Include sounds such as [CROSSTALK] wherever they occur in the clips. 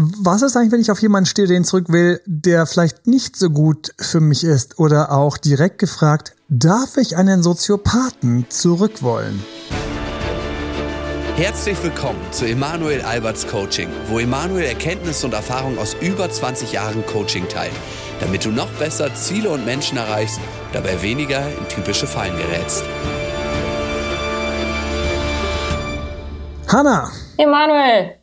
was ist eigentlich, wenn ich auf jemanden stehe, den zurück will, der vielleicht nicht so gut für mich ist? Oder auch direkt gefragt, darf ich einen Soziopathen zurückwollen? Herzlich willkommen zu Emanuel Alberts Coaching, wo Emanuel Erkenntnisse und Erfahrung aus über 20 Jahren Coaching teilt, damit du noch besser Ziele und Menschen erreichst, dabei weniger in typische Fallen gerätst. Hanna! Emanuel!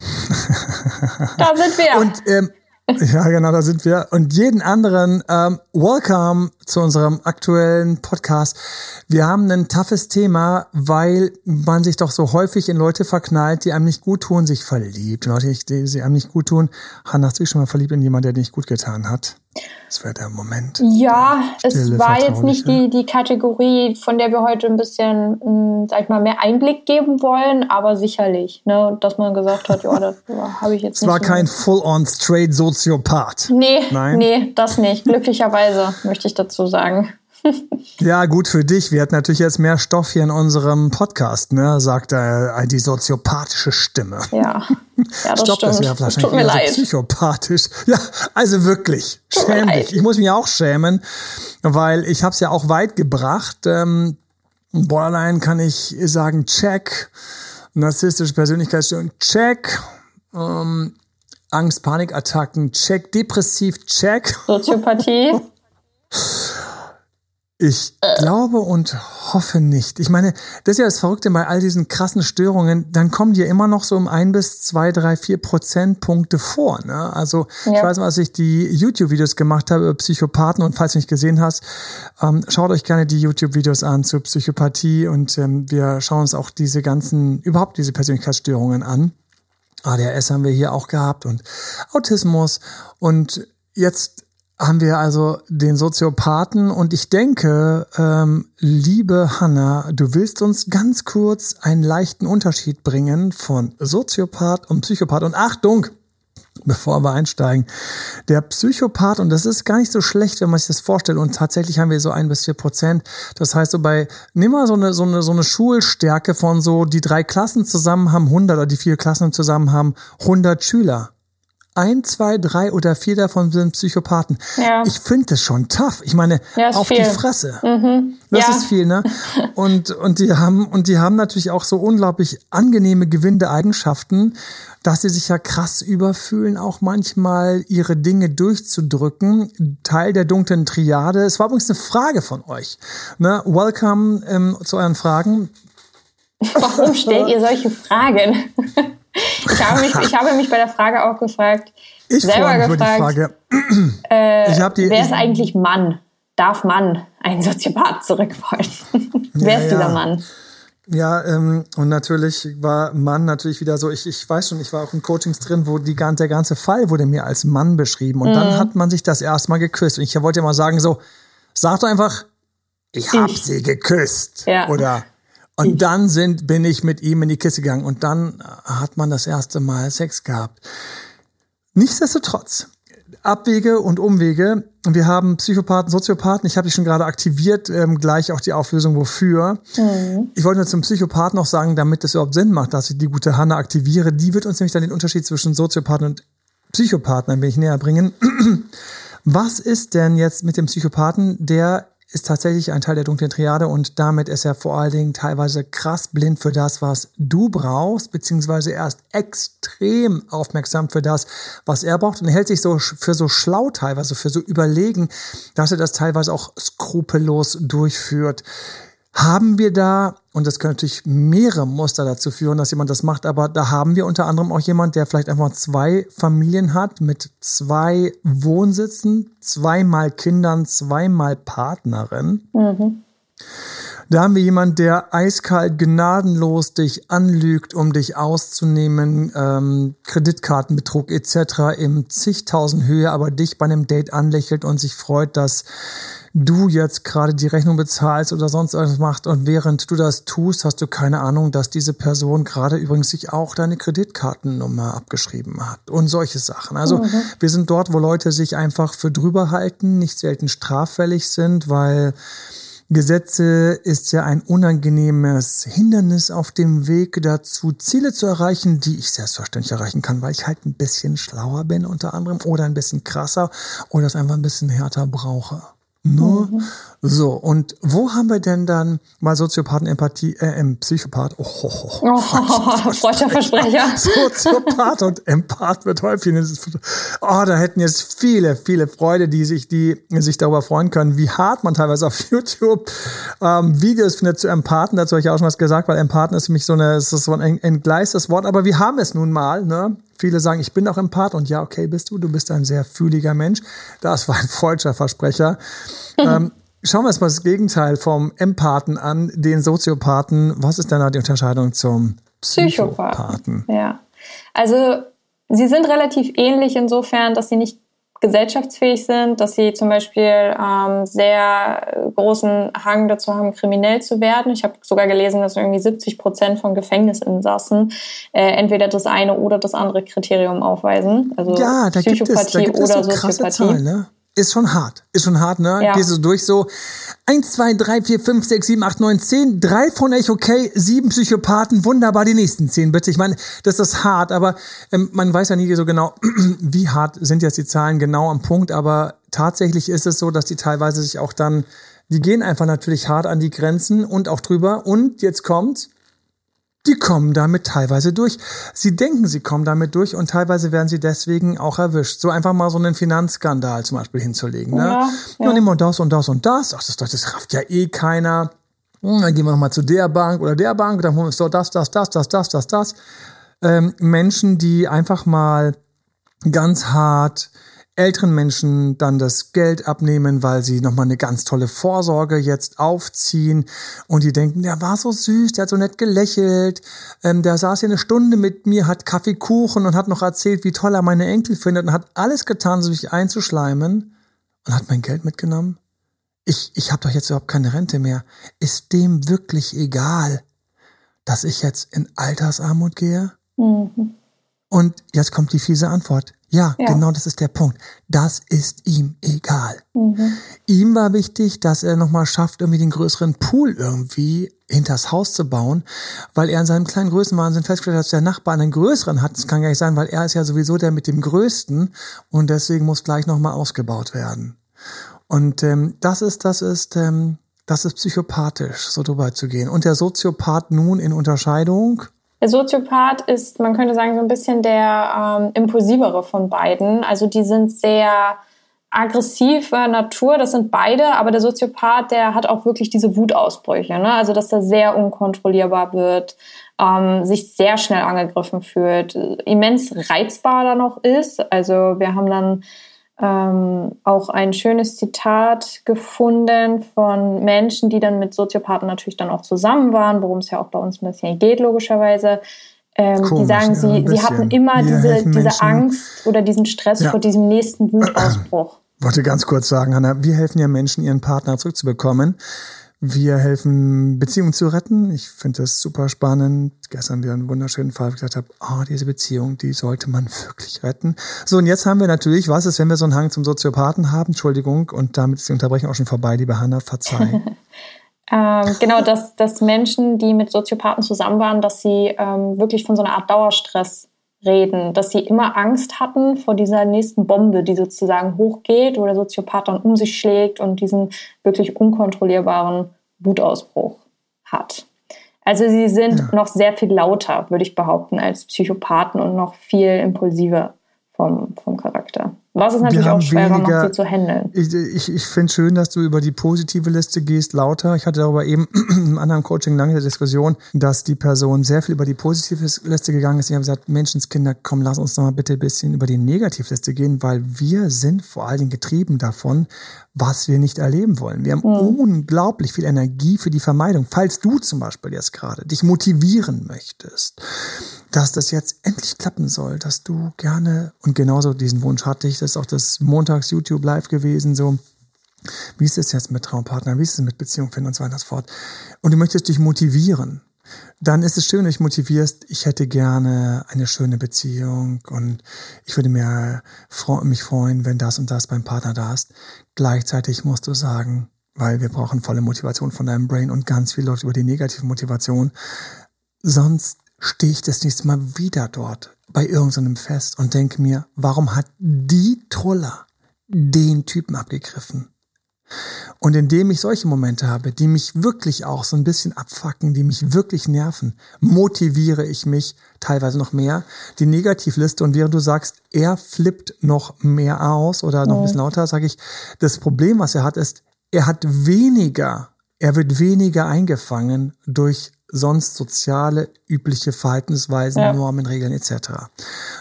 [LAUGHS] [LAUGHS] da sind wir. Und ähm, ja, genau, da sind wir. Und jeden anderen, ähm, welcome zu unserem aktuellen Podcast. Wir haben ein toughes Thema, weil man sich doch so häufig in Leute verknallt, die einem nicht gut tun, sich verliebt. Leute, die, die einem nicht gut tun. Hanna, hast du dich schon mal verliebt in jemanden, der dir nicht gut getan hat? Das wäre der Moment. Ja, es war jetzt nicht die, die Kategorie, von der wir heute ein bisschen, mh, hm, sag ich mal, mehr Einblick geben wollen, aber sicherlich, ne, dass man gesagt hat, ja, das habe ich jetzt es nicht. Es war so kein full-on straight Soziopath. Nee, Nein? nee, das nicht. Glücklicherweise, möchte ich dazu sagen. [LAUGHS] ja, gut für dich. Wir hatten natürlich jetzt mehr Stoff hier in unserem Podcast, ne? sagt äh, die soziopathische Stimme. Ja. ja das Stopp, stimmt. das wäre wahrscheinlich Tut mir leid. So psychopathisch. Ja, also wirklich. Schäm dich. Ich muss mich auch schämen, weil ich habe es ja auch weit gebracht. Ähm, Borderline kann ich sagen, check. Narzisstische Persönlichkeitsstörung, check. Ähm, Angst, Panikattacken, check. Depressiv, check. Soziopathie. [LAUGHS] Ich glaube und hoffe nicht. Ich meine, das ist ja das Verrückte bei all diesen krassen Störungen, dann kommen die ja immer noch so um ein bis zwei, drei, vier Prozentpunkte vor. Ne? Also ja. ich weiß, als ich die YouTube-Videos gemacht habe über Psychopathen und falls du nicht gesehen hast, ähm, schaut euch gerne die YouTube-Videos an zur Psychopathie und ähm, wir schauen uns auch diese ganzen, überhaupt diese Persönlichkeitsstörungen an. ADHS haben wir hier auch gehabt und Autismus und jetzt haben wir also den Soziopathen und ich denke, ähm, liebe Hanna, du willst uns ganz kurz einen leichten Unterschied bringen von Soziopath und Psychopath. Und Achtung, bevor wir einsteigen, der Psychopath, und das ist gar nicht so schlecht, wenn man sich das vorstellt, und tatsächlich haben wir so ein bis vier Prozent. Das heißt, so bei, nimm mal so eine, so eine, so eine Schulstärke von so, die drei Klassen zusammen haben 100 oder die vier Klassen zusammen haben 100 Schüler ein, zwei, drei oder vier davon sind Psychopathen. Ja. Ich finde das schon tough. Ich meine, ja, auf viel. die Fresse. Mhm. Das ja. ist viel, ne? [LAUGHS] Und, und die haben, und die haben natürlich auch so unglaublich angenehme, gewinnende Eigenschaften, dass sie sich ja krass überfühlen, auch manchmal ihre Dinge durchzudrücken. Teil der dunklen Triade. Es war übrigens eine Frage von euch. Ne? Welcome ähm, zu euren Fragen. Warum stellt ihr solche Fragen? [LAUGHS] Ich habe, mich, ich habe mich bei der Frage auch gefragt, ich selber gefragt, äh, ich die, wer ist eigentlich Mann? Darf Mann einen Soziopath zurückwollen? [LAUGHS] wer ist ja, dieser Mann? Ja, ähm, und natürlich war Mann natürlich wieder so, ich, ich weiß schon, ich war auch in Coachings drin, wo die, der ganze Fall wurde mir als Mann beschrieben. Und mhm. dann hat man sich das erstmal geküsst. Und ich wollte mal sagen, so, sag doch einfach, ich hab ich. sie geküsst. Ja. Oder und dann sind, bin ich mit ihm in die Kiste gegangen und dann hat man das erste Mal Sex gehabt. Nichtsdestotrotz, Abwege und Umwege. Wir haben Psychopathen, Soziopathen. Ich habe dich schon gerade aktiviert, ähm, gleich auch die Auflösung wofür. Mhm. Ich wollte nur zum Psychopathen noch sagen, damit es überhaupt Sinn macht, dass ich die gute Hanna aktiviere. Die wird uns nämlich dann den Unterschied zwischen Soziopathen und Psychopathen ein wenig näher bringen. [CLEARS THROAT] Was ist denn jetzt mit dem Psychopathen, der ist tatsächlich ein Teil der dunklen Triade und damit ist er vor allen Dingen teilweise krass blind für das, was du brauchst, beziehungsweise er ist extrem aufmerksam für das, was er braucht und hält sich so für so schlau teilweise, für so überlegen, dass er das teilweise auch skrupellos durchführt haben wir da, und das können natürlich mehrere Muster dazu führen, dass jemand das macht, aber da haben wir unter anderem auch jemand, der vielleicht einfach zwei Familien hat mit zwei Wohnsitzen, zweimal Kindern, zweimal Partnerin. Mhm. Da haben wir jemand, der eiskalt, gnadenlos dich anlügt, um dich auszunehmen, ähm, Kreditkartenbetrug etc. im zigtausend Höhe, aber dich bei einem Date anlächelt und sich freut, dass du jetzt gerade die Rechnung bezahlst oder sonst irgendwas machst und während du das tust, hast du keine Ahnung, dass diese Person gerade übrigens sich auch deine Kreditkartennummer abgeschrieben hat und solche Sachen. Also mhm. wir sind dort, wo Leute sich einfach für drüber halten, nicht selten straffällig sind, weil Gesetze ist ja ein unangenehmes Hindernis auf dem Weg dazu, Ziele zu erreichen, die ich selbstverständlich erreichen kann, weil ich halt ein bisschen schlauer bin unter anderem oder ein bisschen krasser oder es einfach ein bisschen härter brauche. Nur mhm. so. Und wo haben wir denn dann mal Soziopathen, Empathie, äh, Psychopath? Oh, oh, oh, oh falscher Versprecher. [LAUGHS] Soziopath und Empath wird häufig. Oh, da hätten jetzt viele, viele Freude, die sich, die sich darüber freuen können, wie hart man teilweise auf [LAUGHS] YouTube ähm, Videos findet zu Empathen. Dazu habe ich auch schon was gesagt, weil Empathen ist für mich so eine, ist so ein entgleistes Wort. Aber wir haben es nun mal, ne? Viele sagen, ich bin auch Empath und ja, okay, bist du. Du bist ein sehr fühliger Mensch. Das war ein falscher Versprecher. [LAUGHS] ähm, schauen wir uns mal das Gegenteil vom Empathen an, den Soziopathen. Was ist denn da die Unterscheidung zum Psychopathen? Ja, also sie sind relativ ähnlich insofern, dass sie nicht gesellschaftsfähig sind, dass sie zum Beispiel ähm, sehr großen Hang dazu haben, kriminell zu werden. Ich habe sogar gelesen, dass irgendwie 70 Prozent von Gefängnisinsassen äh, entweder das eine oder das andere Kriterium aufweisen. Also ja, da Psychopathie gibt es, da gibt es so krasse Zahlen, ne? Ist schon hart. Ist schon hart, ne? Ja. Gehst du durch so 1, 2, 3, 4, 5, 6, 7, 8, 9, 10, drei von euch okay, sieben Psychopathen, wunderbar, die nächsten zehn bitte. Ich meine, das ist hart, aber ähm, man weiß ja nie so genau, [CLEARS THROAT] wie hart sind jetzt die Zahlen genau am Punkt, aber tatsächlich ist es so, dass die teilweise sich auch dann, die gehen einfach natürlich hart an die Grenzen und auch drüber und jetzt kommt, die kommen damit teilweise durch. Sie denken, sie kommen damit durch und teilweise werden sie deswegen auch erwischt. So einfach mal so einen Finanzskandal zum Beispiel hinzulegen. Ne? Ja, ja. Dann nehmen wir das und das und das. Ach, das, das rafft ja eh keiner. Hm, dann gehen wir nochmal zu der Bank oder der Bank, dann holen wir uns so das, das, das, das, das, das, das. Ähm, Menschen, die einfach mal ganz hart älteren Menschen dann das Geld abnehmen, weil sie nochmal eine ganz tolle Vorsorge jetzt aufziehen und die denken, der war so süß, der hat so nett gelächelt, ähm, der saß hier eine Stunde mit mir, hat Kaffeekuchen und hat noch erzählt, wie toll er meine Enkel findet und hat alles getan, sich einzuschleimen und hat mein Geld mitgenommen. Ich, ich habe doch jetzt überhaupt keine Rente mehr. Ist dem wirklich egal, dass ich jetzt in Altersarmut gehe? Mhm. Und jetzt kommt die fiese Antwort. Ja, ja, genau das ist der Punkt. Das ist ihm egal. Mhm. Ihm war wichtig, dass er nochmal schafft, irgendwie den größeren Pool irgendwie hinters Haus zu bauen, weil er in seinem kleinen Größenwahnsinn festgestellt hat, dass der Nachbar einen größeren hat. Das kann gar nicht sein, weil er ist ja sowieso der mit dem größten und deswegen muss gleich nochmal ausgebaut werden. Und ähm, das ist, das ist, ähm, das ist psychopathisch, so drüber zu gehen. Und der Soziopath nun in Unterscheidung der Soziopath ist, man könnte sagen, so ein bisschen der ähm, impulsivere von beiden. Also die sind sehr aggressiver Natur, das sind beide, aber der Soziopath, der hat auch wirklich diese Wutausbrüche, ne? also dass er sehr unkontrollierbar wird, ähm, sich sehr schnell angegriffen fühlt, immens reizbar da noch ist. Also wir haben dann ähm, auch ein schönes Zitat gefunden von Menschen, die dann mit Soziopathen natürlich dann auch zusammen waren, worum es ja auch bei uns ein bisschen geht, logischerweise. Ähm, Komisch, die sagen, ja, sie, sie hatten immer diese, diese Angst oder diesen Stress ja. vor diesem nächsten Wutausbruch. Ich wollte ganz kurz sagen, Hanna, wir helfen ja Menschen, ihren Partner zurückzubekommen. Wir helfen, Beziehungen zu retten. Ich finde das super spannend. Gestern wieder einen wunderschönen Fall, wo ich gesagt habe, oh, diese Beziehung, die sollte man wirklich retten. So, und jetzt haben wir natürlich, was ist, wenn wir so einen Hang zum Soziopathen haben? Entschuldigung, und damit ist die Unterbrechung auch schon vorbei, liebe Hanna, verzeih. [LAUGHS] ähm, genau, dass, dass Menschen, die mit Soziopathen zusammen waren, dass sie ähm, wirklich von so einer Art Dauerstress reden, dass sie immer Angst hatten vor dieser nächsten Bombe, die sozusagen hochgeht, wo der Soziopath dann um sich schlägt und diesen wirklich unkontrollierbaren Wutausbruch hat. Also sie sind ja. noch sehr viel lauter, würde ich behaupten, als Psychopathen und noch viel impulsiver vom, vom Charakter. Was ist natürlich auch schwerer weniger, macht, sie zu handeln. Ich, ich, ich finde schön, dass du über die positive Liste gehst, lauter. Ich hatte darüber eben [CLEARS THROAT] im anderen Coaching lange die Diskussion, dass die Person sehr viel über die positive Liste gegangen ist. Ich habe gesagt, Menschenskinder, komm, lass uns noch mal bitte ein bisschen über die Negativliste gehen, weil wir sind vor allen Dingen getrieben davon, was wir nicht erleben wollen. Wir haben mhm. unglaublich viel Energie für die Vermeidung. Falls du zum Beispiel jetzt gerade dich motivieren möchtest, dass das jetzt endlich klappen soll, dass du gerne, und genauso diesen Wunsch hatte ich, das ist auch das Montags YouTube Live gewesen, so, wie ist es jetzt mit Traumpartnern, wie ist es mit Beziehung finden und so weiter und so fort. Und du möchtest dich motivieren. Dann ist es schön, wenn du dich motivierst, ich hätte gerne eine schöne Beziehung und ich würde mir, mich freuen, wenn das und das beim Partner da ist. Gleichzeitig musst du sagen, weil wir brauchen volle Motivation von deinem Brain und ganz viel läuft über die negative Motivation. Sonst stehe ich das nächste Mal wieder dort bei irgendeinem Fest und denke mir, warum hat die Troller den Typen abgegriffen? Und indem ich solche Momente habe, die mich wirklich auch so ein bisschen abfacken, die mich wirklich nerven, motiviere ich mich teilweise noch mehr. Die Negativliste und während du sagst, er flippt noch mehr aus oder noch ein bisschen lauter, sage ich, das Problem, was er hat, ist, er hat weniger, er wird weniger eingefangen durch sonst soziale, übliche Verhaltensweisen, ja. Normen, Regeln etc.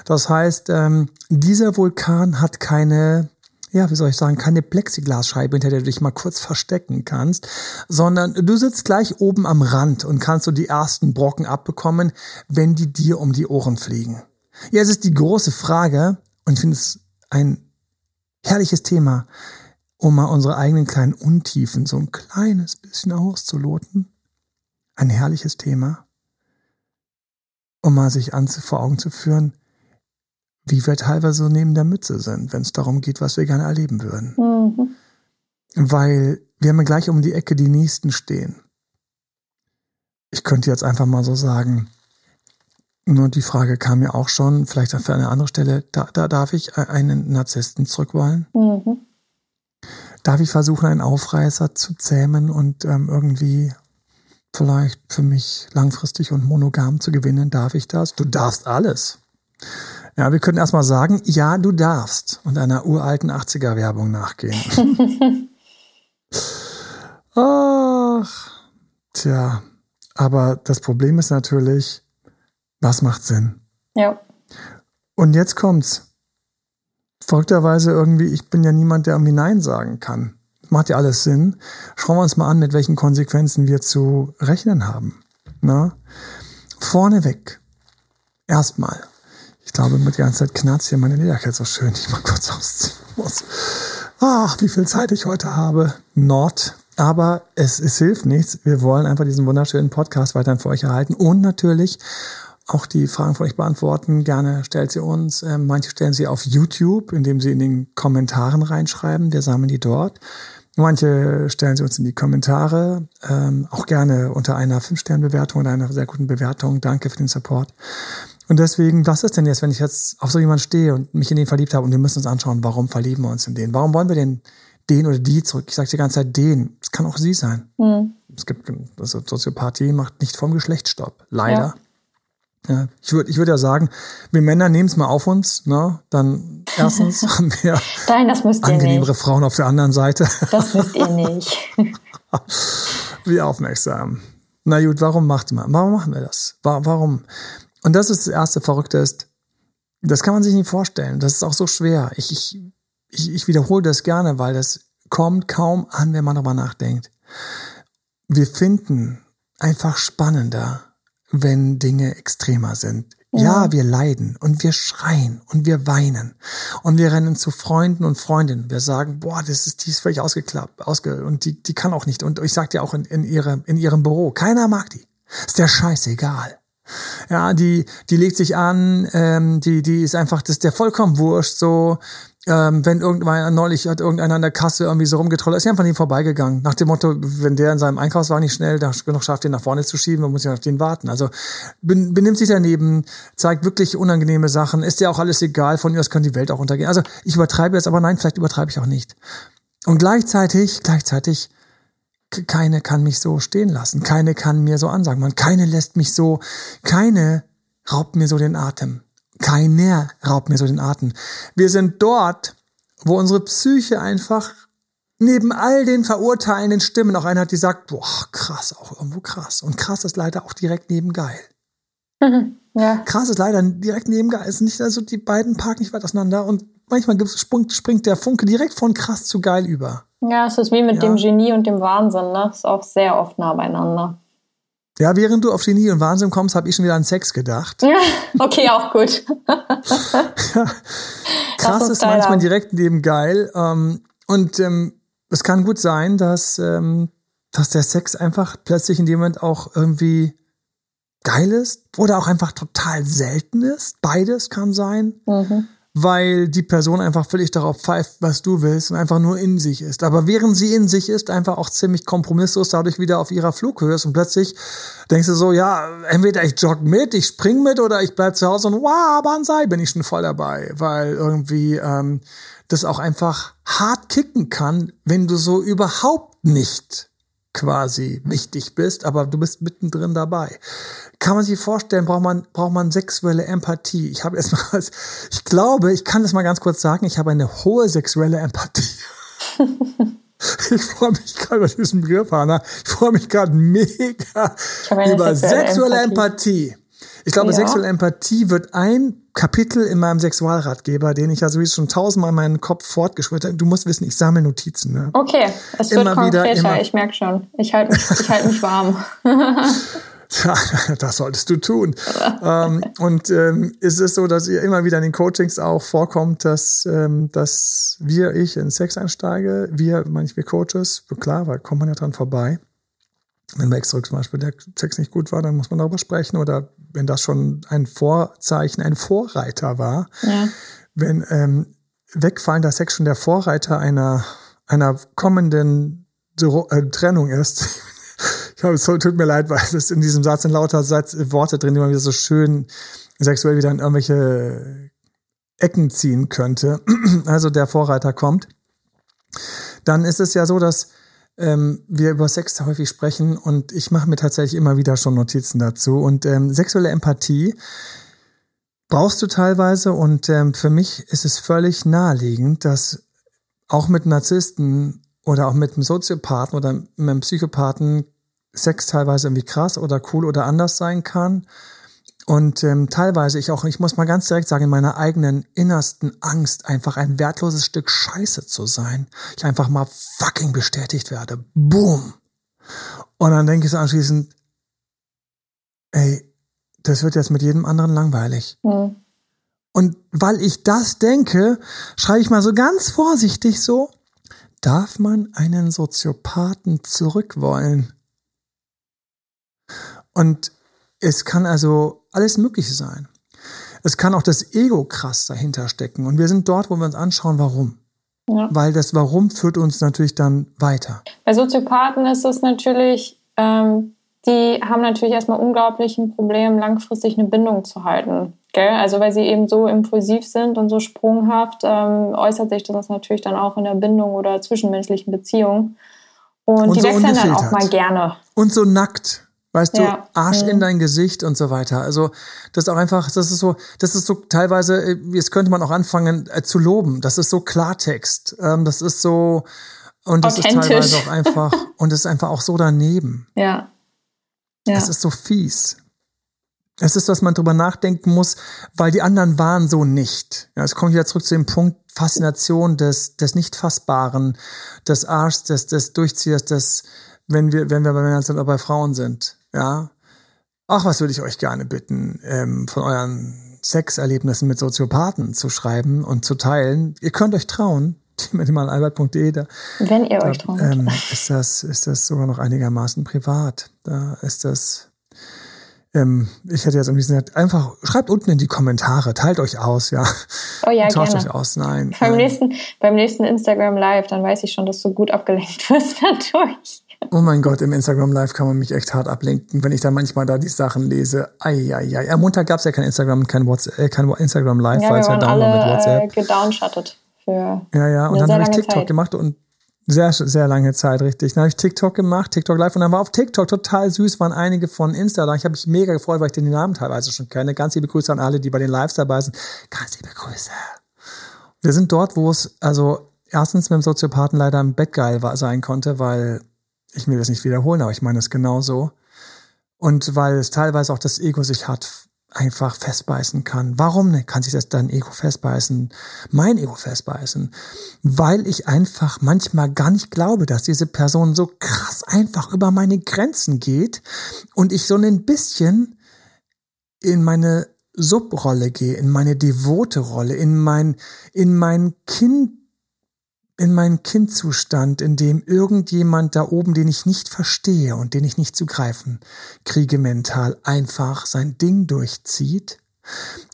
Das heißt, ähm, dieser Vulkan hat keine ja, wie soll ich sagen, keine Plexiglasscheibe, hinter der du dich mal kurz verstecken kannst, sondern du sitzt gleich oben am Rand und kannst so die ersten Brocken abbekommen, wenn die dir um die Ohren fliegen. Ja, es ist die große Frage und ich finde es ein herrliches Thema, um mal unsere eigenen kleinen Untiefen so ein kleines bisschen auszuloten. Ein herrliches Thema, um mal sich an vor Augen zu führen, wie wir teilweise so neben der Mütze sind, wenn es darum geht, was wir gerne erleben würden. Mhm. Weil wir haben gleich um die Ecke die Nächsten stehen. Ich könnte jetzt einfach mal so sagen, nur die Frage kam mir auch schon, vielleicht für eine andere Stelle, da, da darf ich einen Narzissten zurückwollen? Mhm. Darf ich versuchen, einen Aufreißer zu zähmen und ähm, irgendwie vielleicht für mich langfristig und monogam zu gewinnen? Darf ich das? Du darfst alles. Ja, wir können erstmal sagen, ja, du darfst und einer uralten 80er-Werbung nachgehen. [LAUGHS] Ach, tja, aber das Problem ist natürlich, was macht Sinn? Ja. Und jetzt kommt's. Verrückterweise irgendwie, ich bin ja niemand, der irgendwie Nein sagen kann. Macht ja alles Sinn. Schauen wir uns mal an, mit welchen Konsequenzen wir zu rechnen haben. Na? Vorneweg. Erstmal ich glaube, mit der ganzen Zeit knarzt hier meine Lederkette so schön. Ich mal kurz ausziehen muss. Ach, wie viel Zeit ich heute habe. Nord. Aber es, es hilft nichts. Wir wollen einfach diesen wunderschönen Podcast weiterhin für euch erhalten und natürlich auch die Fragen von euch beantworten. Gerne stellt sie uns. Ähm, manche stellen sie auf YouTube, indem sie in den Kommentaren reinschreiben. Wir sammeln die dort. Manche stellen sie uns in die Kommentare, ähm, auch gerne unter einer 5-Sterne-Bewertung oder einer sehr guten Bewertung. Danke für den Support. Und deswegen, was ist denn jetzt, wenn ich jetzt auf so jemanden stehe und mich in den verliebt habe und wir müssen uns anschauen, warum verlieben wir uns in den? Warum wollen wir denn den oder die zurück? Ich sage die ganze Zeit den. Es kann auch sie sein. Mhm. Es gibt, also Soziopathie macht nicht vom Geschlecht Stopp. Leider. Ja. ja ich würde ich würd ja sagen, wir Männer nehmen es mal auf uns, ne? Dann erstens [LAUGHS] haben wir Nein, das müsst ihr angenehmere. Frauen auf der anderen Seite. Das müsst ihr nicht. [LAUGHS] Wie aufmerksam. Na gut, warum macht man? Warum machen wir das? Warum? Und das ist das erste Verrückte ist, das kann man sich nicht vorstellen. Das ist auch so schwer. Ich, ich, ich, ich wiederhole das gerne, weil das kommt kaum an, wenn man darüber nachdenkt. Wir finden einfach spannender, wenn Dinge extremer sind. Ja. ja, wir leiden und wir schreien und wir weinen und wir rennen zu Freunden und Freundinnen. Wir sagen, boah, das ist, die ist völlig ausgeklappt, ausge und die, die kann auch nicht. Und ich sag dir auch in, in, ihre, in ihrem Büro, keiner mag die. Ist der Scheiß egal. Ja, die, die legt sich an, ähm, die, die ist einfach, das ist der vollkommen wurscht, so, ähm, wenn irgendwann neulich hat irgendeiner an der Kasse irgendwie so rumgetrollt, ist ja einfach an ihm vorbeigegangen. Nach dem Motto, wenn der in seinem Einkaufswagen nicht schnell genug schafft, den nach vorne zu schieben, dann muss ich auf den warten. Also benimmt sich daneben, zeigt wirklich unangenehme Sachen, ist ja auch alles egal, von ihr aus kann die Welt auch untergehen. Also ich übertreibe jetzt, aber nein, vielleicht übertreibe ich auch nicht. Und gleichzeitig, gleichzeitig keine kann mich so stehen lassen, keine kann mir so ansagen, man, keine lässt mich so, keine raubt mir so den Atem, keiner raubt mir so den Atem. Wir sind dort, wo unsere Psyche einfach neben all den verurteilenden Stimmen auch einer hat, die sagt, boah, krass, auch irgendwo krass. Und krass ist leider auch direkt neben geil. [LAUGHS] ja. Krass ist leider direkt neben geil. Ist nicht, also die beiden parken nicht weit auseinander und manchmal springt, springt der Funke direkt von krass zu geil über. Ja, es ist wie mit ja. dem Genie und dem Wahnsinn, ne? Ist auch sehr oft nah beieinander. Ja, während du auf Genie und Wahnsinn kommst, habe ich schon wieder an Sex gedacht. [LAUGHS] okay, auch gut. [LAUGHS] ja. Krass ist, manchmal direkt neben geil. Ähm, und ähm, es kann gut sein, dass, ähm, dass der Sex einfach plötzlich in dem Moment auch irgendwie geil ist oder auch einfach total selten ist. Beides kann sein. Mhm. Weil die Person einfach völlig darauf pfeift, was du willst und einfach nur in sich ist. Aber während sie in sich ist, einfach auch ziemlich kompromisslos dadurch wieder auf ihrer Flughöhe ist und plötzlich denkst du so, ja, entweder ich jogge mit, ich spring mit oder ich bleib zu Hause und wow, Banzai, bin ich schon voll dabei, weil irgendwie ähm, das auch einfach hart kicken kann, wenn du so überhaupt nicht quasi wichtig bist, aber du bist mittendrin dabei. Kann man sich vorstellen, braucht man, braucht man sexuelle Empathie. Ich habe erstmal, ich glaube, ich kann das mal ganz kurz sagen, ich habe eine hohe sexuelle Empathie. [LAUGHS] Ich freue mich gerade über diesen Begriff, Hanna. Ich freue mich gerade mega über sexuelle Empathie. Empathie. Ich glaube, ja. sexuelle Empathie wird ein Kapitel in meinem Sexualratgeber, den ich ja sowieso schon tausendmal in meinen Kopf fortgeschwört habe. Du musst wissen, ich sammle Notizen. Ne? Okay, es wird immer konkreter, wieder, immer. ich merke schon. Ich halte mich, ich halt mich warm. [LAUGHS] Ja, [LAUGHS] das solltest du tun. ähm, und ähm, ist es so, dass ihr immer wieder in den Coachings auch vorkommt, dass, ähm, dass wir, ich in Sex einsteige, wir, manchmal Coaches, klar, weil kommt man ja dran vorbei wenn bei X-Rück zum Beispiel der Sex nicht gut war, dann muss man darüber sprechen. Oder wenn das schon ein Vorzeichen, ein Vorreiter war, ja. wenn ähm, wegfallender Sex schon der Vorreiter einer, einer kommenden äh, Trennung ist. [LAUGHS] ich habe es tut mir leid, weil es in diesem Satz sind lauter Satz, Worte drin, die man wieder so schön sexuell wieder in irgendwelche Ecken ziehen könnte. [CLEARS THROAT] also der Vorreiter kommt. Dann ist es ja so, dass ähm, wir über Sex häufig sprechen und ich mache mir tatsächlich immer wieder schon Notizen dazu. Und ähm, sexuelle Empathie brauchst du teilweise und ähm, für mich ist es völlig naheliegend, dass auch mit Narzissten oder auch mit einem Soziopathen oder mit einem Psychopathen Sex teilweise irgendwie krass oder cool oder anders sein kann und ähm, teilweise ich auch, ich muss mal ganz direkt sagen, in meiner eigenen innersten Angst, einfach ein wertloses Stück Scheiße zu sein, ich einfach mal fucking bestätigt werde. Boom. Und dann denke ich so anschließend, ey, das wird jetzt mit jedem anderen langweilig. Mhm. Und weil ich das denke, schreibe ich mal so ganz vorsichtig so, darf man einen Soziopathen zurückwollen? Und es kann also alles Mögliche sein. Es kann auch das Ego krass dahinter stecken. Und wir sind dort, wo wir uns anschauen, warum. Ja. Weil das Warum führt uns natürlich dann weiter. Bei Soziopathen ist es natürlich, ähm, die haben natürlich erstmal unglaublich ein Problem, langfristig eine Bindung zu halten. Gell? Also weil sie eben so impulsiv sind und so sprunghaft, ähm, äußert sich das natürlich dann auch in der Bindung oder zwischenmenschlichen Beziehungen. Und, und die so wechseln dann auch mal gerne. Und so nackt. Weißt ja. du, Arsch in dein Gesicht und so weiter. Also das ist auch einfach, das ist so, das ist so teilweise, äh, jetzt könnte man auch anfangen äh, zu loben. Das ist so Klartext. Ähm, das ist so und das ist teilweise auch einfach [LAUGHS] und es ist einfach auch so daneben. Ja. ja. Es ist so fies. Es ist, dass man drüber nachdenken muss, weil die anderen waren so nicht. Ja, es kommt wieder zurück zu dem Punkt Faszination des, des Nicht-Fassbaren, des Arschs, des, des Durchziehers, des, wenn wir, wenn wir bei Männern sind oder bei Frauen sind. Ja. Ach, was würde ich euch gerne bitten, ähm, von euren Sexerlebnissen mit Soziopathen zu schreiben und zu teilen. Ihr könnt euch trauen, [LAUGHS] albert.de, da, wenn ihr da, euch traut, ähm, ist das ist das sogar noch einigermaßen privat. Da ist das ähm, ich hätte jetzt liebsten gesagt, einfach schreibt unten in die Kommentare, teilt euch aus, ja. Oh ja, [LAUGHS] Tauscht gerne. euch aus, nein. Beim, nein. Nächsten, beim nächsten Instagram Live, dann weiß ich schon, dass du gut abgelenkt [LAUGHS] wirst dadurch. Oh mein Gott, im Instagram Live kann man mich echt hart ablenken, wenn ich da manchmal da die Sachen lese. Eieiei. Am Montag gab es ja kein Instagram, kein, WhatsApp, äh, kein Instagram Live, ja, weil es ja down war mit WhatsApp. Äh, für Ja, ja, und dann habe ich TikTok Zeit. gemacht und sehr, sehr lange Zeit, richtig. Dann habe ich TikTok gemacht, TikTok Live und dann war auf TikTok total süß, waren einige von Insta da. Ich habe mich mega gefreut, weil ich den Namen teilweise schon kenne. Ganz liebe Grüße an alle, die bei den Lives dabei sind. Ganz liebe Grüße. Wir sind dort, wo es, also erstens mit dem Soziopathen leider im Bett geil war, sein konnte, weil ich will das nicht wiederholen, aber ich meine es genauso. Und weil es teilweise auch das Ego sich hat einfach festbeißen kann. Warum ne, kann sich das dein Ego festbeißen? Mein Ego festbeißen? Weil ich einfach manchmal gar nicht glaube, dass diese Person so krass einfach über meine Grenzen geht und ich so ein bisschen in meine Subrolle gehe, in meine devote Rolle, in mein, in mein Kind in meinen Kindzustand, in dem irgendjemand da oben, den ich nicht verstehe und den ich nicht zu greifen kriege mental, einfach sein Ding durchzieht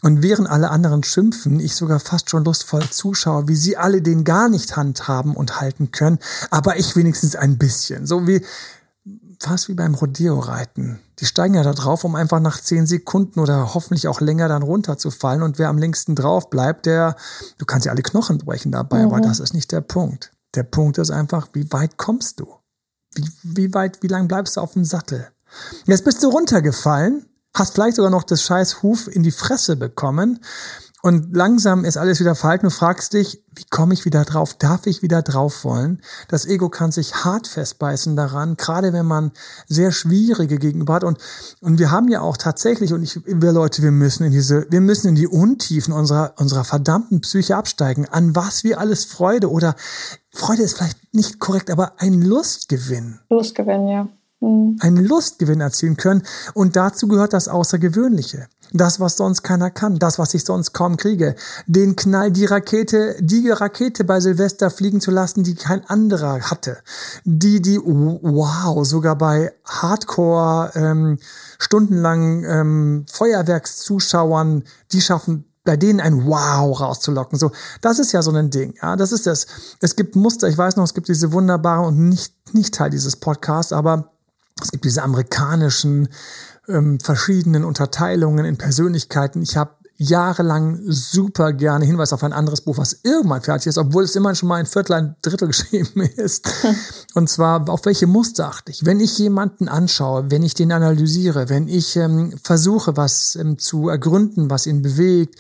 Und während alle anderen schimpfen, ich sogar fast schon lustvoll zuschaue, wie sie alle den gar nicht handhaben und halten können, aber ich wenigstens ein bisschen. So wie, fast wie beim Rodeo-Reiten. Die steigen ja da drauf, um einfach nach zehn Sekunden oder hoffentlich auch länger dann runterzufallen. Und wer am längsten drauf bleibt, der, du kannst ja alle Knochen brechen dabei, mhm. aber das ist nicht der Punkt. Der Punkt ist einfach, wie weit kommst du? Wie, wie weit, wie lang bleibst du auf dem Sattel? Jetzt bist du runtergefallen, hast vielleicht sogar noch das scheiß Huf in die Fresse bekommen und langsam ist alles wieder verhalten. Du fragst dich, wie komme ich wieder drauf? Darf ich wieder drauf wollen? Das Ego kann sich hart festbeißen daran, gerade wenn man sehr schwierige gegenüber hat. Und, und wir haben ja auch tatsächlich, und ich, wir Leute, wir müssen in diese, wir müssen in die Untiefen unserer, unserer verdammten Psyche absteigen, an was wir alles Freude oder Freude ist vielleicht nicht korrekt, aber ein Lustgewinn. Lustgewinn, ja. Mhm. Einen Lustgewinn erzielen können. Und dazu gehört das Außergewöhnliche. Das, was sonst keiner kann, das, was ich sonst kaum kriege. Den Knall, die Rakete, die Rakete bei Silvester fliegen zu lassen, die kein anderer hatte. Die, die, wow, sogar bei Hardcore, ähm, stundenlang ähm, Feuerwerkszuschauern, die schaffen bei denen ein Wow rauszulocken. So, das ist ja so ein Ding. Ja, das ist das. Es gibt Muster. Ich weiß noch, es gibt diese wunderbaren und nicht nicht Teil dieses Podcasts, aber es gibt diese amerikanischen ähm, verschiedenen Unterteilungen in Persönlichkeiten. Ich habe jahrelang super gerne Hinweis auf ein anderes Buch, was irgendwann fertig ist, obwohl es immer schon mal ein Viertel, ein Drittel [LAUGHS] geschrieben ist. [LAUGHS] Und zwar, auf welche Muster achte ich? Wenn ich jemanden anschaue, wenn ich den analysiere, wenn ich ähm, versuche, was ähm, zu ergründen, was ihn bewegt,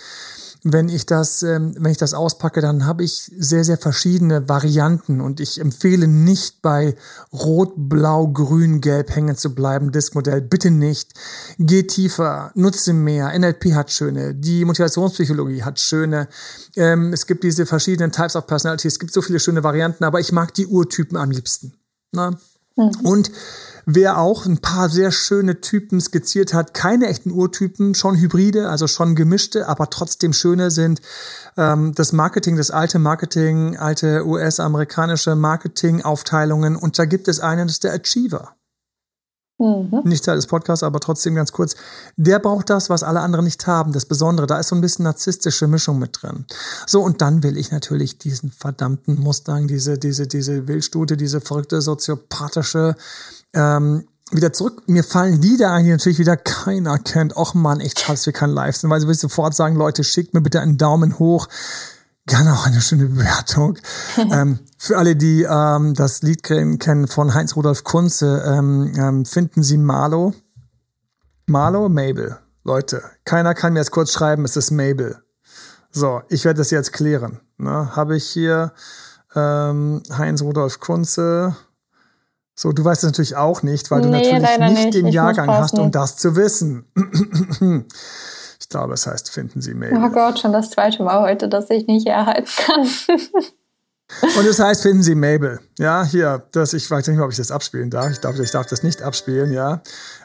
wenn ich das, ähm, wenn ich das auspacke, dann habe ich sehr, sehr verschiedene Varianten und ich empfehle nicht bei Rot, Blau, Grün, Gelb hängen zu bleiben. Das Modell bitte nicht. Geh tiefer, nutze mehr. NLP hat schöne, die Motivationspsychologie hat schöne. Ähm, es gibt diese verschiedenen Types of Personality. Es gibt so viele schöne Varianten, aber ich mag die Urtypen am liebsten. Na? Mhm. Und Wer auch ein paar sehr schöne Typen skizziert hat, keine echten Urtypen, schon Hybride, also schon gemischte, aber trotzdem schöne sind ähm, das Marketing, das alte Marketing, alte US-amerikanische Marketing-Aufteilungen. Und da gibt es einen, das ist der Achiever. Mhm. Nicht Teil des Podcasts, aber trotzdem ganz kurz. Der braucht das, was alle anderen nicht haben, das Besondere. Da ist so ein bisschen narzisstische Mischung mit drin. So, und dann will ich natürlich diesen verdammten Mustang, diese, diese, diese Wildstute, diese verrückte soziopathische ähm, wieder zurück. Mir fallen Lieder ein, die natürlich wieder keiner kennt. Och man, echt schade, dass wir kein Live sind, weil sie will sofort sagen, Leute, schickt mir bitte einen Daumen hoch. Gerne auch eine schöne Bewertung. [LAUGHS] ähm, für alle, die ähm, das Lied kennen von Heinz Rudolf Kunze, ähm, ähm, finden Sie Marlo. Marlo, Mabel. Leute, keiner kann mir jetzt kurz schreiben, es ist Mabel. So, ich werde das jetzt klären. Ne? Habe ich hier ähm, Heinz Rudolf Kunze. So, du weißt es natürlich auch nicht, weil du nee, natürlich nicht, nicht den ich Jahrgang hast, um das zu wissen. [CLEARS THROAT] ich glaube, es heißt, finden Sie Mail. Oh Gott, schon das zweite Mal heute, dass ich nicht erhalten kann. [LAUGHS] Und es heißt, finden Sie Mabel. Ja, hier, das, ich weiß nicht mehr, ob ich das abspielen darf. Ich darf, ich darf das nicht abspielen, ja.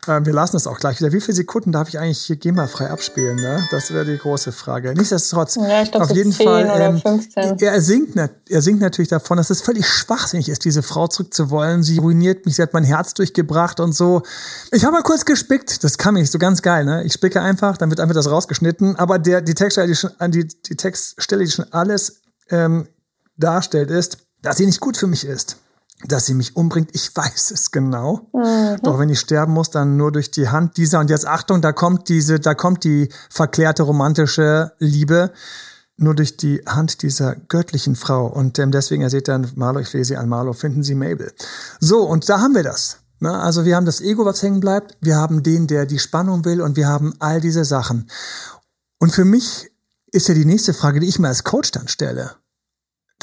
Ähm, wir lassen es auch gleich wieder. Wie viele Sekunden darf ich eigentlich hier GEMA-frei abspielen? Ne? Das wäre die große Frage. Nichtsdestotrotz, ja, glaub, auf jeden Fall, ähm, er, singt, er singt natürlich davon, dass es völlig schwachsinnig ist, diese Frau zurückzuwollen. Sie ruiniert mich, sie hat mein Herz durchgebracht und so. Ich habe mal kurz gespickt, das kann mich so ganz geil, ne? Ich spicke einfach, dann wird einfach das rausgeschnitten. Aber der, die Textstelle, die, schon, die, die Textstelle, die schon alles ähm, darstellt, ist, dass sie nicht gut für mich ist. Dass sie mich umbringt, ich [LAUGHS] weiß es genau. Mhm. Doch wenn ich sterben muss, dann nur durch die Hand dieser. Und jetzt Achtung, da kommt diese, da kommt die verklärte romantische Liebe nur durch die Hand dieser göttlichen Frau. Und ähm, deswegen, er seht dann Marlo, ich lese sie an Marlo, finden Sie Mabel. So, und da haben wir das. Ne? Also wir haben das Ego, was hängen bleibt. Wir haben den, der die Spannung will. Und wir haben all diese Sachen. Und für mich ist ja die nächste Frage, die ich mir als Coach dann stelle.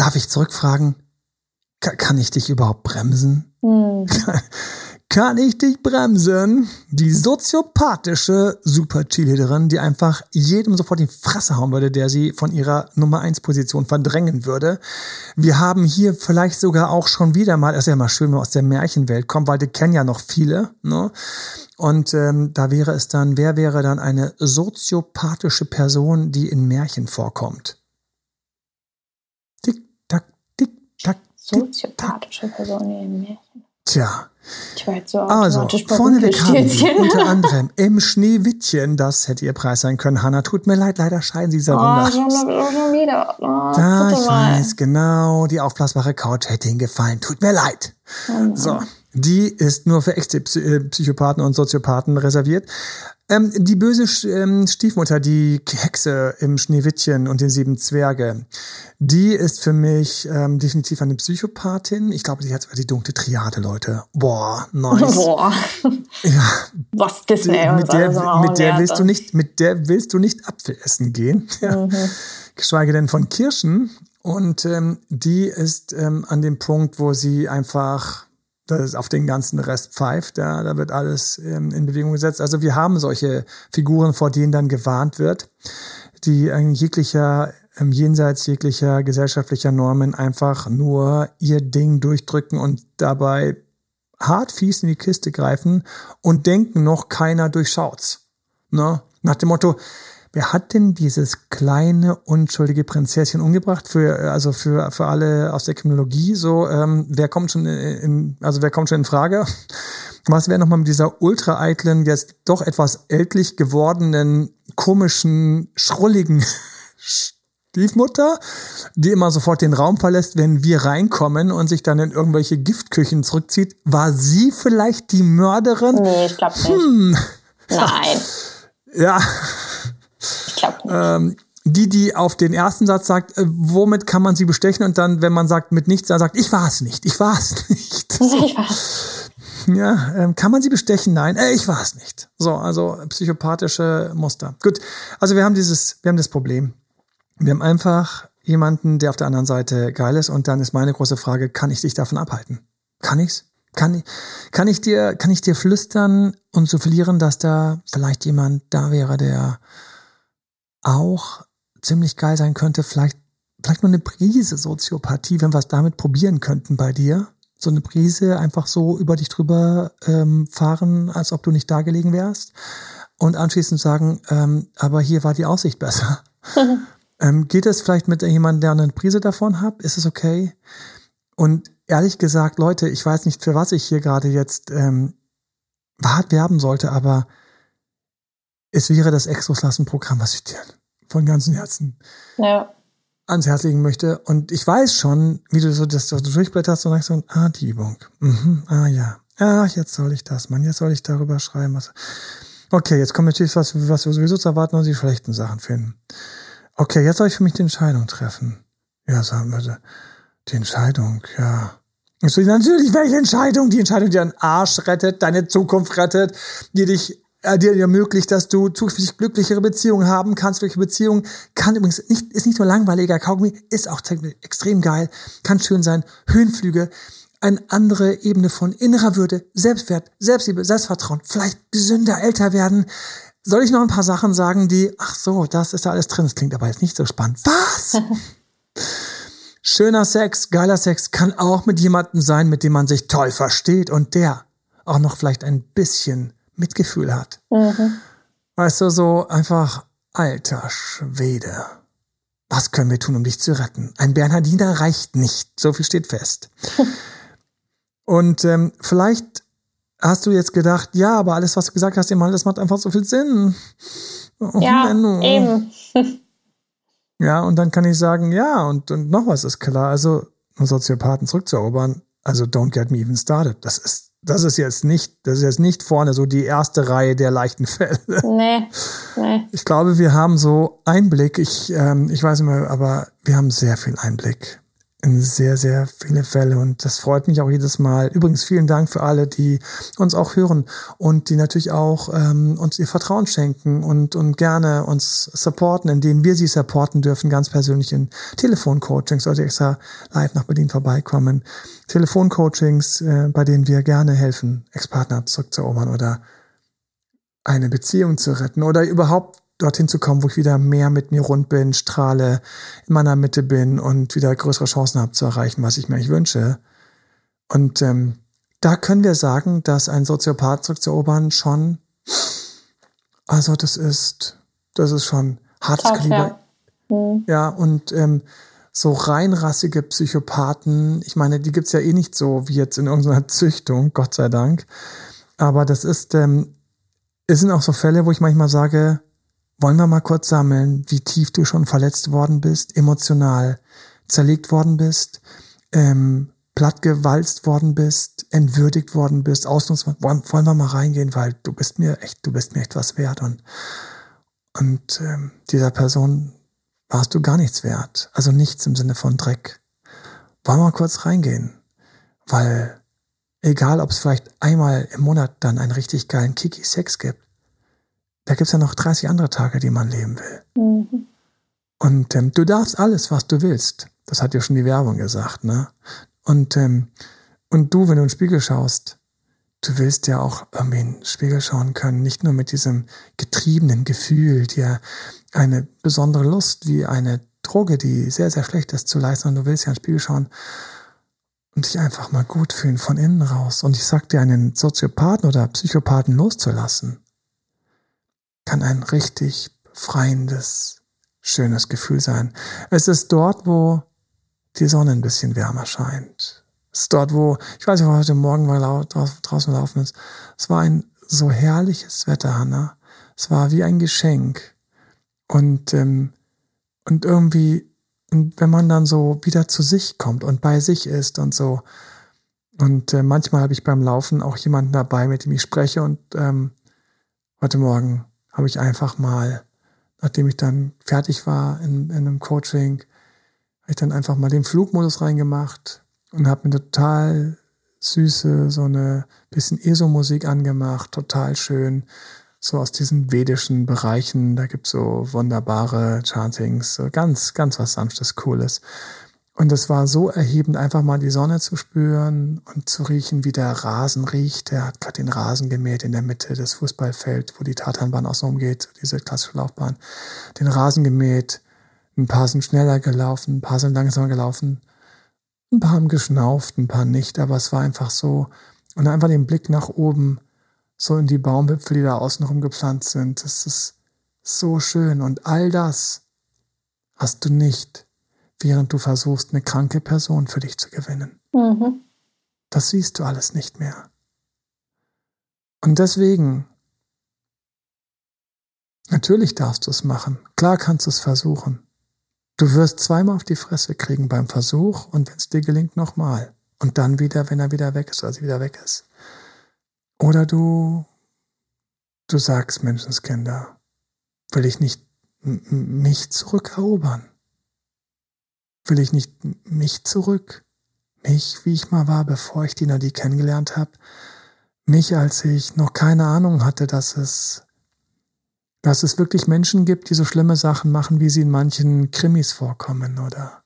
Darf ich zurückfragen, kann ich dich überhaupt bremsen? Mhm. [LAUGHS] Kann ich dich bremsen? Die soziopathische Super-Cheerleaderin, die einfach jedem sofort die Fresse hauen würde, der sie von ihrer Nummer 1 Position verdrängen würde. Wir haben hier vielleicht sogar auch schon wieder mal, ist ja mal schön, wenn wir aus der Märchenwelt kommen, weil die kennen ja noch viele, ne? Und ähm, da wäre es dann, wer wäre dann eine soziopathische Person, die in Märchen vorkommt? Soziopathische Person in Märchen. Tja. So also, vorne weg haben wir unter [LAUGHS] anderem im Schneewittchen, das hätte ihr Preis sein können. Hanna, tut mir leid, leider scheinen sie dieser oh, Runde. schon wieder. Oh, da, ich weiß, genau, die aufblasbare Couch hätte ihnen gefallen. Tut mir leid. Oh so, die ist nur für echte äh, Psychopathen und Soziopathen reserviert. Ähm, die böse ähm, Stiefmutter, die Hexe im Schneewittchen und den sieben Zwerge, die ist für mich ähm, definitiv eine Psychopathin. Ich glaube, die hat sogar die dunkle Triade, Leute. Boah, nice. Boah. Ja. Was Disney mit der, mit der willst du nicht, mit der willst du nicht Apfel essen gehen. Ja. Mhm. Geschweige denn von Kirschen. Und ähm, die ist ähm, an dem Punkt, wo sie einfach das auf den ganzen Rest pfeift. Ja, da wird alles ähm, in Bewegung gesetzt. Also wir haben solche Figuren, vor denen dann gewarnt wird, die eigentlich jeglicher jenseits jeglicher gesellschaftlicher Normen einfach nur ihr Ding durchdrücken und dabei hart fies in die Kiste greifen und denken noch, keiner durchschaut's. Ne? Nach dem Motto, Wer hat denn dieses kleine, unschuldige Prinzesschen umgebracht? Für, also für, für alle aus der Kriminologie, so, ähm, wer kommt schon in, also wer kommt schon in Frage? [LAUGHS] Was wäre nochmal mit dieser ultra eitlen, jetzt doch etwas ältlich gewordenen, komischen, schrulligen [LAUGHS] Stiefmutter, die immer sofort den Raum verlässt, wenn wir reinkommen und sich dann in irgendwelche Giftküchen zurückzieht. War sie vielleicht die Mörderin? Nee, ich glaube nicht. Hm. Nein. [LAUGHS] Ja, ähm, die, die auf den ersten Satz sagt, äh, womit kann man sie bestechen? Und dann, wenn man sagt, mit nichts, dann sagt, ich war es nicht, ich war es [LAUGHS] nicht. So. [LAUGHS] Ich war's. Ja, ähm, kann man sie bestechen? Nein, äh, ich war es nicht. So, also psychopathische Muster. Gut, also wir haben dieses, wir haben das Problem. Wir haben einfach jemanden, der auf der anderen Seite geil ist. Und dann ist meine große Frage, kann ich dich davon abhalten? Kann ich's? Kann ich, kann ich dir, kann ich dir flüstern und so verlieren, dass da vielleicht jemand da wäre, der auch ziemlich geil sein könnte, vielleicht, vielleicht nur eine Prise Soziopathie, wenn wir es damit probieren könnten bei dir. So eine Prise einfach so über dich drüber ähm, fahren, als ob du nicht da gelegen wärst. Und anschließend sagen, ähm, aber hier war die Aussicht besser. [LAUGHS] ähm, geht es vielleicht mit jemandem, der eine Prise davon hat? Ist es okay? Und ehrlich gesagt, Leute, ich weiß nicht, für was ich hier gerade jetzt ähm, hart werben sollte, aber es wäre das Exoslassen-Programm, was ich dir von ganzem Herzen ja. ans Herz legen möchte. Und ich weiß schon, wie du so das du durchblätterst und sagst so, ah, die Übung. Mhm, ah ja. Ach, jetzt soll ich das, Mann. Jetzt soll ich darüber schreiben. Was. Okay, jetzt kommt natürlich was, was wir sowieso zu erwarten und die schlechten Sachen finden. Okay, jetzt soll ich für mich die Entscheidung treffen. Ja, sagen wir, die Entscheidung, ja. So, natürlich, welche Entscheidung? Die Entscheidung, die deinen Arsch rettet, deine Zukunft rettet, die dich äh, dir ermöglicht, dass du zukünftig glücklichere Beziehungen haben kannst. Glückliche Beziehungen kann übrigens nicht, ist nicht nur langweiliger Kaugummi, ist auch extrem geil, kann schön sein. Höhenflüge, eine andere Ebene von innerer Würde, Selbstwert, Selbstliebe, Selbstvertrauen, vielleicht gesünder älter werden. Soll ich noch ein paar Sachen sagen, die, ach so, das ist da alles drin, das klingt aber jetzt nicht so spannend. Was? [LAUGHS] Schöner Sex, geiler Sex kann auch mit jemandem sein, mit dem man sich toll versteht und der auch noch vielleicht ein bisschen Mitgefühl hat. Mhm. Weißt du, so einfach, alter Schwede. Was können wir tun, um dich zu retten? Ein Bernhardiner reicht nicht. So viel steht fest. [LAUGHS] Und ähm, vielleicht hast du jetzt gedacht, ja, aber alles, was du gesagt hast, das macht einfach so viel Sinn. Oh, ja, Menno. eben. [LAUGHS] ja, und dann kann ich sagen, ja, und, und noch was ist klar. Also, um Soziopathen zurückzuerobern, also don't get me even started. Das ist das ist jetzt nicht, das ist jetzt nicht vorne so die erste Reihe der leichten Fälle. [LAUGHS] Nee, nee. Ich glaube, wir haben so Einblick, ich, ähm, ich weiß nicht mehr, aber wir haben sehr viel Einblick in sehr, sehr viele Fälle und das freut mich auch jedes Mal. Übrigens vielen Dank für alle, die uns auch hören und die natürlich auch ähm, uns ihr Vertrauen schenken und, und gerne uns supporten, indem wir sie supporten dürfen, ganz persönlich in Telefoncoachings, sollte extra live nach Berlin vorbeikommen. Telefoncoachings, äh, bei denen wir gerne helfen, Ex-Partner zurückzuerobern oder eine Beziehung zu retten oder überhaupt dorthin zu kommen, wo ich wieder mehr mit mir rund bin, strahle, in meiner Mitte bin und wieder größere Chancen habe zu erreichen, was ich mir eigentlich wünsche. Und ähm, da können wir sagen, dass ein Soziopath zurückzuerobern schon, also das ist, das ist schon hartes Kaliber. Ja. Mhm. ja, und ähm, so reinrassige Psychopathen, ich meine, die gibt's ja eh nicht so wie jetzt in irgendeiner [LAUGHS] Züchtung, Gott sei Dank. Aber das ist, ähm, es sind auch so Fälle, wo ich manchmal sage, wollen wir mal kurz sammeln, wie tief du schon verletzt worden bist, emotional zerlegt worden bist, ähm, plattgewalzt worden bist, entwürdigt worden bist, ausnutzen, wollen, wollen wir mal reingehen, weil du bist mir echt, du bist mir echt was wert und, und ähm, dieser Person warst du gar nichts wert. Also nichts im Sinne von Dreck. Wollen wir mal kurz reingehen? Weil egal, ob es vielleicht einmal im Monat dann einen richtig geilen Kiki-Sex gibt, da gibt's ja noch 30 andere Tage, die man leben will. Mhm. Und ähm, du darfst alles, was du willst. Das hat ja schon die Werbung gesagt, ne? Und, ähm, und du, wenn du in den Spiegel schaust, du willst ja auch irgendwie in den Spiegel schauen können, nicht nur mit diesem getriebenen Gefühl, dir eine besondere Lust wie eine Droge, die sehr, sehr schlecht ist, zu leisten, sondern du willst ja in den Spiegel schauen und dich einfach mal gut fühlen von innen raus. Und ich sag dir, einen Soziopathen oder Psychopathen loszulassen, kann ein richtig befreiendes, schönes Gefühl sein. Es ist dort, wo die Sonne ein bisschen wärmer scheint. Es ist dort, wo, ich weiß nicht, wo heute Morgen war draußen laufen ist. Es war ein so herrliches Wetter, Hanna. Es war wie ein Geschenk. Und, ähm, und irgendwie, und wenn man dann so wieder zu sich kommt und bei sich ist und so. Und äh, manchmal habe ich beim Laufen auch jemanden dabei, mit dem ich spreche. Und ähm, heute Morgen habe ich einfach mal, nachdem ich dann fertig war in, in einem Coaching, habe ich dann einfach mal den Flugmodus reingemacht und habe mir total süße, so eine bisschen ESO-Musik angemacht, total schön. So aus diesen vedischen Bereichen, da gibt's so wunderbare Chantings, so ganz, ganz was Sanftes, Cooles. Und es war so erhebend, einfach mal die Sonne zu spüren und zu riechen, wie der Rasen riecht. Der hat gerade den Rasen gemäht in der Mitte des Fußballfelds, wo die Tatanbahn außen umgeht, diese klassische Laufbahn. Den Rasen gemäht, ein paar sind schneller gelaufen, ein paar sind langsamer gelaufen, ein paar haben geschnauft, ein paar nicht, aber es war einfach so. Und einfach den Blick nach oben, so in die Baumwipfel, die da außenrum gepflanzt sind. Das ist so schön. Und all das hast du nicht während du versuchst, eine kranke Person für dich zu gewinnen. Mhm. Das siehst du alles nicht mehr. Und deswegen, natürlich darfst du es machen. Klar kannst du es versuchen. Du wirst zweimal auf die Fresse kriegen beim Versuch und wenn es dir gelingt, nochmal. Und dann wieder, wenn er wieder weg ist oder sie wieder weg ist. Oder du, du sagst, Menschenskinder, will ich nicht mich zurückerobern? Will ich nicht mich zurück? Mich, wie ich mal war, bevor ich die Nadie kennengelernt habe? Mich, als ich noch keine Ahnung hatte, dass es, dass es wirklich Menschen gibt, die so schlimme Sachen machen, wie sie in manchen Krimis vorkommen oder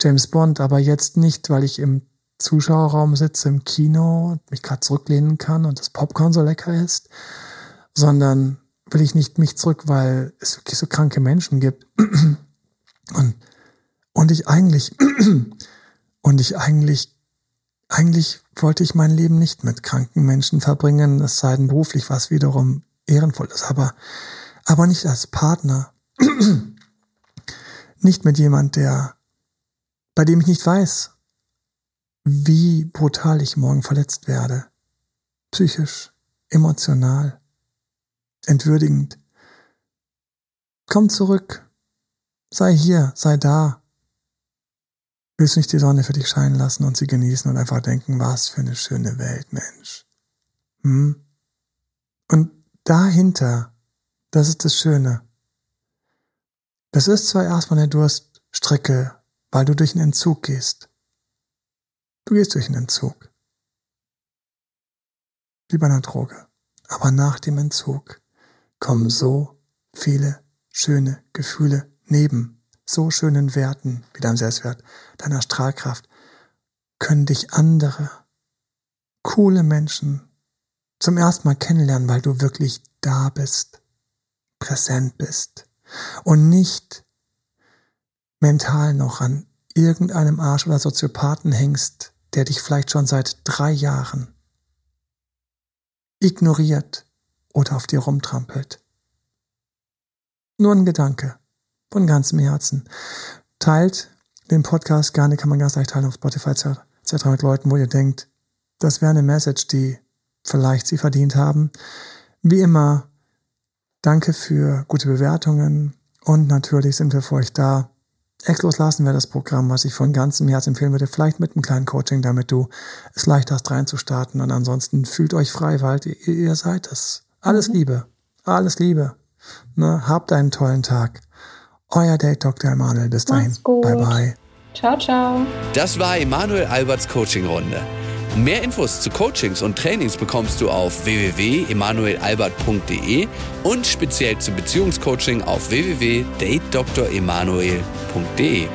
James Bond, aber jetzt nicht, weil ich im Zuschauerraum sitze im Kino und mich gerade zurücklehnen kann und das Popcorn so lecker ist, sondern will ich nicht mich zurück, weil es wirklich so kranke Menschen gibt. Und und ich eigentlich, [CLEARS THROAT] und ich eigentlich, eigentlich wollte ich mein Leben nicht mit kranken Menschen verbringen, es sei denn beruflich, was wiederum ehrenvoll ist, aber, aber nicht als Partner. [CLEARS THROAT] nicht mit jemand, der, bei dem ich nicht weiß, wie brutal ich morgen verletzt werde. Psychisch, emotional, entwürdigend. Komm zurück. Sei hier, sei da. Willst du nicht die Sonne für dich scheinen lassen und sie genießen und einfach denken, was für eine schöne Welt, Mensch. Hm? Und dahinter, das ist das Schöne. Das ist zwar erstmal eine Durststrecke, weil du durch einen Entzug gehst. Du gehst durch einen Entzug. Wie bei einer Droge. Aber nach dem Entzug kommen so viele schöne Gefühle neben so schönen Werten wie deinem Selbstwert, deiner Strahlkraft, können dich andere, coole Menschen zum ersten Mal kennenlernen, weil du wirklich da bist, präsent bist und nicht mental noch an irgendeinem Arsch oder Soziopathen hängst, der dich vielleicht schon seit drei Jahren ignoriert oder auf dir rumtrampelt. Nur ein Gedanke von ganzem Herzen. Teilt den Podcast gerne, kann man ganz leicht teilen auf Spotify etc. mit Leuten, wo ihr denkt, das wäre eine Message, die vielleicht sie verdient haben. Wie immer, danke für gute Bewertungen und natürlich sind wir für euch da. Exlos lassen wir das Programm, was ich von ganzem Herzen empfehlen würde, vielleicht mit einem kleinen Coaching, damit du es leicht hast reinzustarten. Und ansonsten fühlt euch frei, weil ihr, ihr seid es. Alles mhm. Liebe. Alles Liebe. Ne? Habt einen tollen Tag. Euer Date Dr. Emanuel. Bis dahin. Bye bye. Ciao, ciao. Das war Emanuel Alberts Coaching-Runde. Mehr Infos zu Coachings und Trainings bekommst du auf www.emanuelalbert.de und speziell zum Beziehungscoaching auf www.datedremanuel.de.